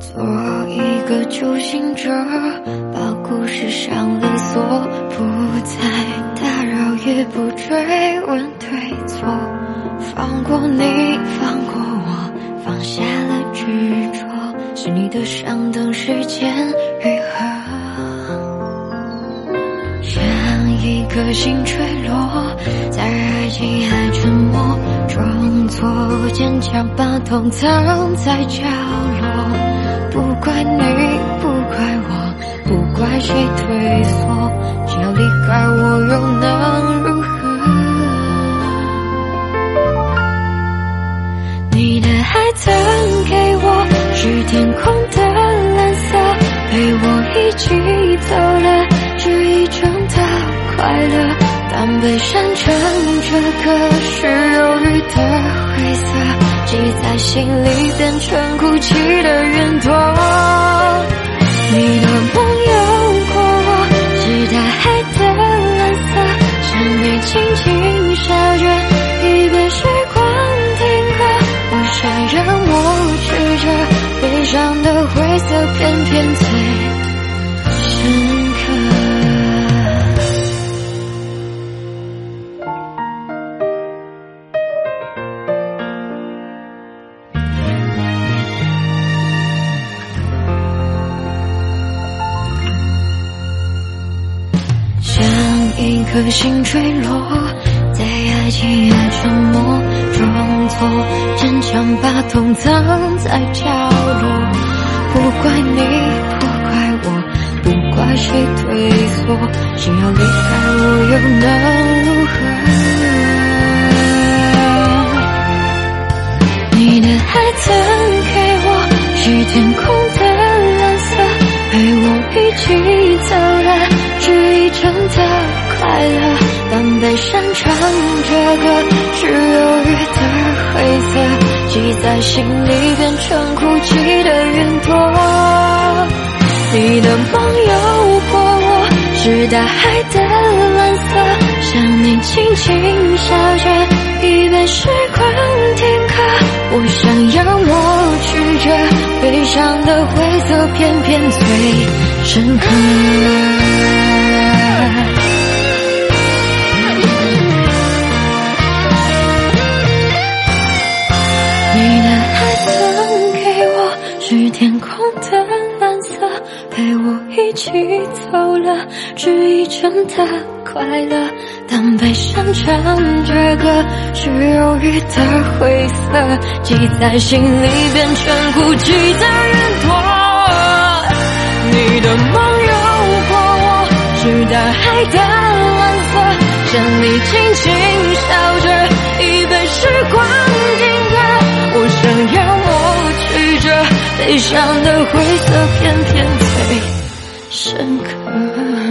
做一个初心者，把故事上了锁，不再打扰，也不追问对错。放过你，放过我，放下了执着，是你的伤，等时间愈合。像一颗心坠落，在爱情海沉没，装作坚强，把痛藏在角落。不怪你，不怪我，不怪谁退缩，只要离开我又能起走了这一程的快乐，当悲伤成这个是忧郁的灰色。记在心里，变成哭泣的云朵。你的梦有过我，是大海的蓝色，像你轻轻笑着，一别时光停格。不想让我去着悲伤的灰色，偏偏颗心坠落，在爱情海沉默，装作坚强，把痛藏在角落。不怪你，不怪我，不怪谁退缩，想要离开我又当悲伤唱着歌，是忧郁的灰色，记在心里变成哭泣的云朵。你的梦有过我，是大海的蓝色，像你轻轻笑着，一别时光停格。我想要抹去这悲伤的灰色，偏偏最深刻。你走了这一程的快乐。当悲伤唱着歌，是忧郁的灰色，记在心里变成孤寂的云朵。你的梦有过我，是大海的蓝色，像你轻轻笑着，已被时光定格。我想要抹去这。悲伤的灰色，偏偏最深刻。